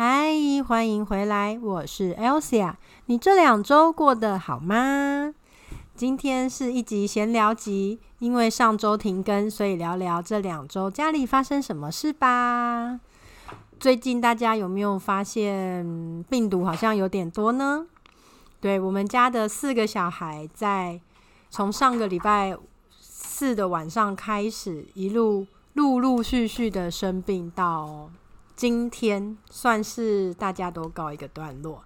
嗨，欢迎回来，我是 Elsa。你这两周过得好吗？今天是一集闲聊集，因为上周停更，所以聊聊这两周家里发生什么事吧。最近大家有没有发现病毒好像有点多呢？对我们家的四个小孩，在从上个礼拜四的晚上开始，一路陆陆续续的生病到。今天算是大家都告一个段落。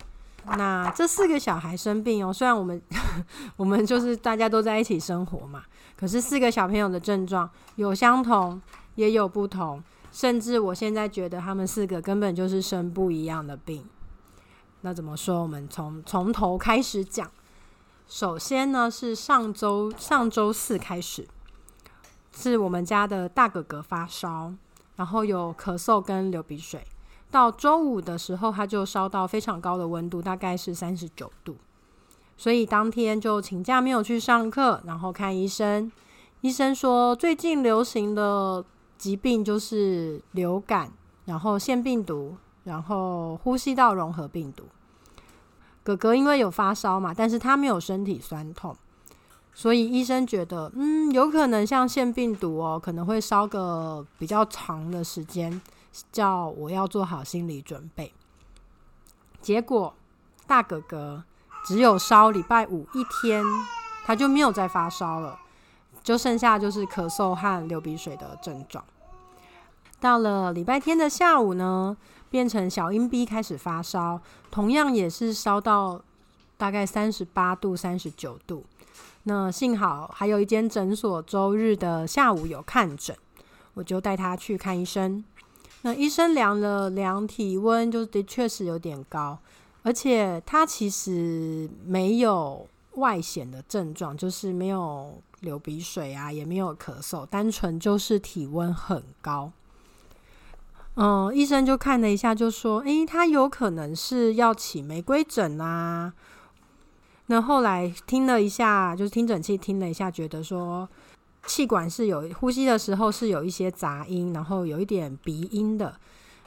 那这四个小孩生病哦，虽然我们 我们就是大家都在一起生活嘛，可是四个小朋友的症状有相同，也有不同，甚至我现在觉得他们四个根本就是生不一样的病。那怎么说？我们从从头开始讲。首先呢，是上周上周四开始，是我们家的大哥哥发烧。然后有咳嗽跟流鼻水，到周五的时候他就烧到非常高的温度，大概是三十九度，所以当天就请假没有去上课，然后看医生。医生说最近流行的疾病就是流感，然后腺病毒，然后呼吸道融合病毒。哥哥因为有发烧嘛，但是他没有身体酸痛。所以医生觉得，嗯，有可能像腺病毒哦，可能会烧个比较长的时间，叫我要做好心理准备。结果大哥哥只有烧礼拜五一天，他就没有再发烧了，就剩下就是咳嗽和流鼻水的症状。到了礼拜天的下午呢，变成小阴逼开始发烧，同样也是烧到大概三十八度、三十九度。那幸好还有一间诊所，周日的下午有看诊，我就带他去看医生。那医生量了量体温，就的确是有点高，而且他其实没有外显的症状，就是没有流鼻水啊，也没有咳嗽，单纯就是体温很高。嗯，医生就看了一下，就说：“诶，他有可能是要起玫瑰疹啊。”那后来听了一下，就是听诊器听了一下，觉得说气管是有呼吸的时候是有一些杂音，然后有一点鼻音的。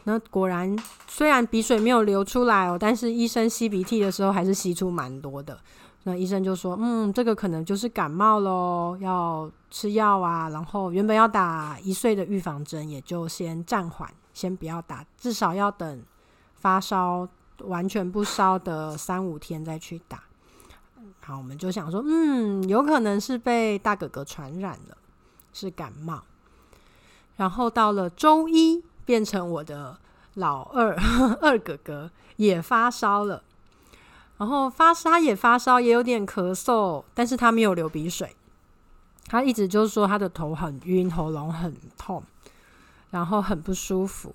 那果然，虽然鼻水没有流出来哦，但是医生吸鼻涕的时候还是吸出蛮多的。那医生就说：“嗯，这个可能就是感冒喽，要吃药啊。然后原本要打一岁的预防针，也就先暂缓，先不要打，至少要等发烧完全不烧的三五天再去打。”好，我们就想说，嗯，有可能是被大哥哥传染了，是感冒。然后到了周一，变成我的老二 二哥哥也发烧了，然后发烧也发烧，也有点咳嗽，但是他没有流鼻水。他一直就是说他的头很晕，喉咙很痛，然后很不舒服。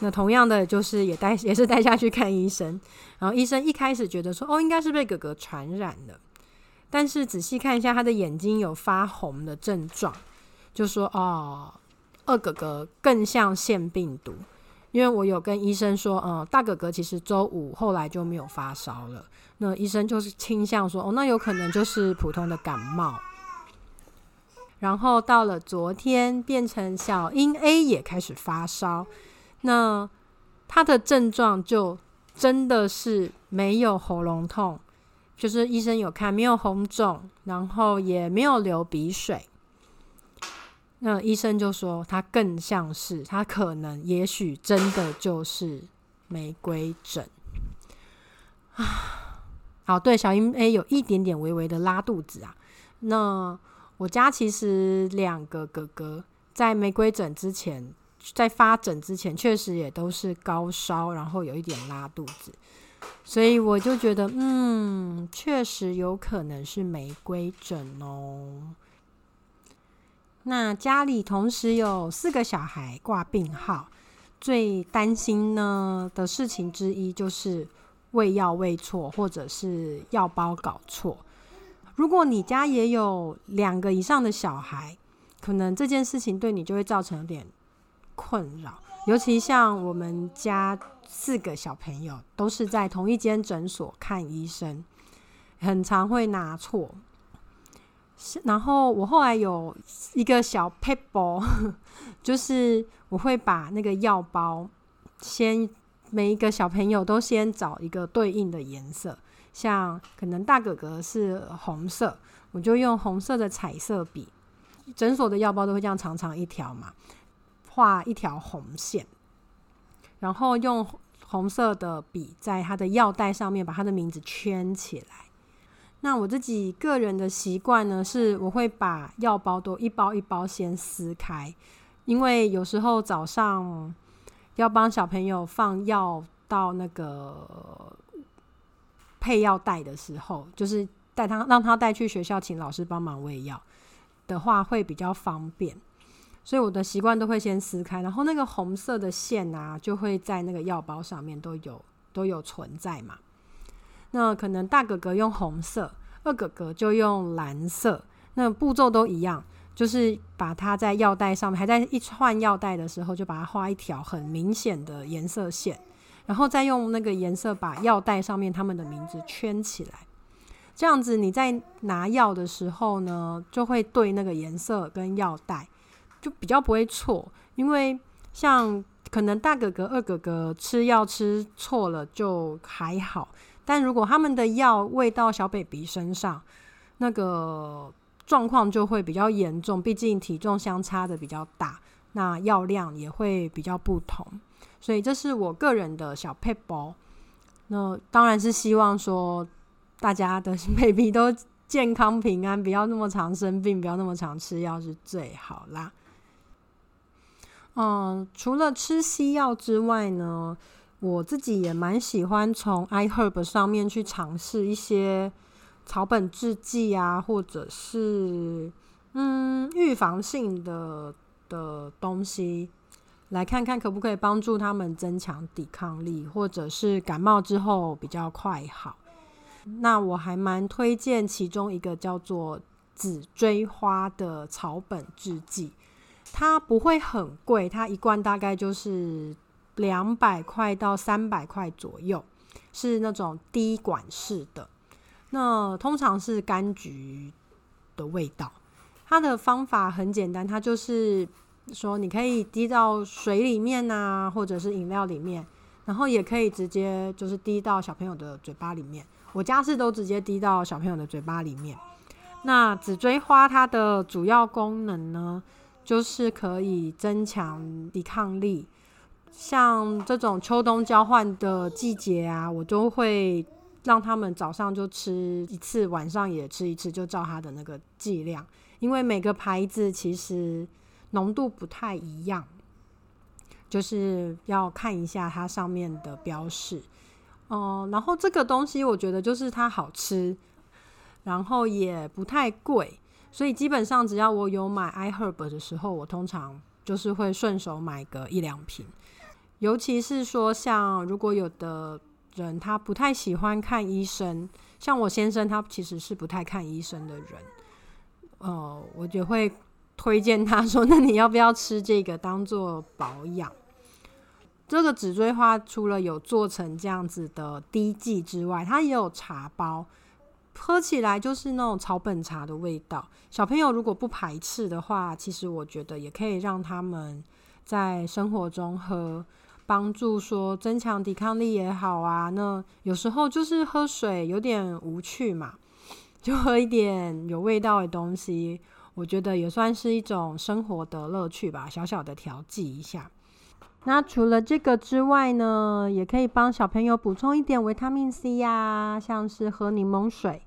那同样的，就是也带也是带下去看医生，然后医生一开始觉得说，哦，应该是被哥哥传染的，但是仔细看一下他的眼睛有发红的症状，就说哦，二哥哥更像腺病毒，因为我有跟医生说，嗯，大哥哥其实周五后来就没有发烧了，那医生就是倾向说，哦，那有可能就是普通的感冒，然后到了昨天变成小英 A 也开始发烧。那他的症状就真的是没有喉咙痛，就是医生有看没有红肿，然后也没有流鼻水。那医生就说他更像是，他可能也许真的就是玫瑰疹啊。好，对，小英 A 有一点点微微的拉肚子啊。那我家其实两个哥哥在玫瑰疹之前，在发疹之前，确实也都是高烧，然后有一点拉肚子，所以我就觉得，嗯，确实有可能是玫瑰疹哦。那家里同时有四个小孩挂病号，最担心呢的事情之一就是喂药喂错，或者是药包搞错。如果你家也有两个以上的小孩，可能这件事情对你就会造成点困扰。尤其像我们家四个小朋友都是在同一间诊所看医生，很常会拿错。然后我后来有一个小 paper，就是我会把那个药包先每一个小朋友都先找一个对应的颜色。像可能大哥哥是红色，我就用红色的彩色笔。诊所的药包都会这样长长一条嘛，画一条红线，然后用红色的笔在他的药袋上面把他的名字圈起来。那我自己个人的习惯呢，是我会把药包都一包一包先撕开，因为有时候早上要帮小朋友放药到那个。配药袋的时候，就是带他让他带去学校，请老师帮忙喂药的话，会比较方便。所以我的习惯都会先撕开，然后那个红色的线啊，就会在那个药包上面都有都有存在嘛。那可能大哥哥用红色，二哥哥就用蓝色，那步骤都一样，就是把它在药袋上面，还在一串药袋的时候，就把它画一条很明显的颜色线。然后再用那个颜色把药袋上面他们的名字圈起来，这样子你在拿药的时候呢，就会对那个颜色跟药袋，就比较不会错。因为像可能大哥哥、二哥哥吃药吃错了就还好，但如果他们的药喂到小 baby 身上，那个状况就会比较严重。毕竟体重相差的比较大，那药量也会比较不同。所以这是我个人的小配包，那当然是希望说大家的 baby 都健康平安，不要那么常生病，不要那么常吃药是最好啦。嗯，除了吃西药之外呢，我自己也蛮喜欢从 iHerb 上面去尝试一些草本制剂啊，或者是嗯预防性的的东西。来看看可不可以帮助他们增强抵抗力，或者是感冒之后比较快好。那我还蛮推荐其中一个叫做紫锥花的草本制剂，它不会很贵，它一罐大概就是两百块到三百块左右，是那种滴管式的。那通常是柑橘的味道。它的方法很简单，它就是。说你可以滴到水里面呐，或者是饮料里面，然后也可以直接就是滴到小朋友的嘴巴里面。我家是都直接滴到小朋友的嘴巴里面。那紫锥花它的主要功能呢，就是可以增强抵抗力。像这种秋冬交换的季节啊，我都会让他们早上就吃一次，晚上也吃一次，就照它的那个剂量，因为每个牌子其实。浓度不太一样，就是要看一下它上面的标示。哦，然后这个东西我觉得就是它好吃，然后也不太贵，所以基本上只要我有买 iHerb 的时候，我通常就是会顺手买个一两瓶。尤其是说像如果有的人他不太喜欢看医生，像我先生他其实是不太看医生的人，呃，我就会。推荐他说：“ 那你要不要吃这个当做保养？这个紫锥花除了有做成这样子的滴剂之外，它也有茶包，喝起来就是那种草本茶的味道。小朋友如果不排斥的话，其实我觉得也可以让他们在生活中喝，帮助说增强抵抗力也好啊。那有时候就是喝水有点无趣嘛，就喝一点有味道的东西。”我觉得也算是一种生活的乐趣吧，小小的调剂一下。那除了这个之外呢，也可以帮小朋友补充一点维他命 C 呀，像是喝柠檬水，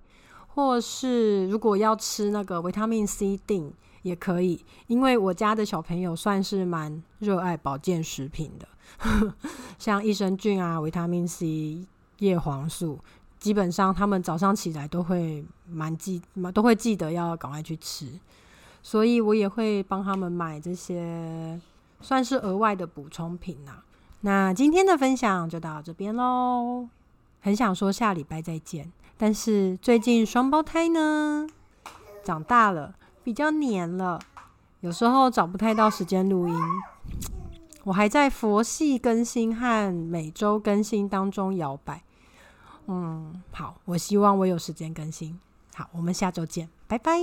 或是如果要吃那个维他命 C 锭也可以。因为我家的小朋友算是蛮热爱保健食品的，像益生菌啊、维他命 C、叶黄素，基本上他们早上起来都会蛮记，都会记得要赶快去吃，所以我也会帮他们买这些。算是额外的补充品呐。那今天的分享就到这边喽。很想说下礼拜再见，但是最近双胞胎呢长大了，比较黏了，有时候找不太到时间录音。我还在佛系更新和每周更新当中摇摆。嗯，好，我希望我有时间更新。好，我们下周见，拜拜。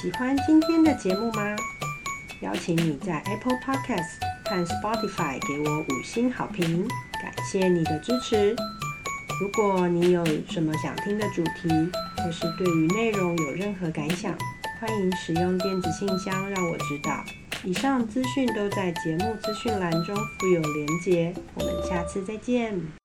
喜欢今天的节目吗？邀请你在 Apple Podcast 看 Spotify 给我五星好评，感谢你的支持。如果你有什么想听的主题，或是对于内容有任何感想，欢迎使用电子信箱让我知道。以上资讯都在节目资讯栏中附有连结。我们下次再见。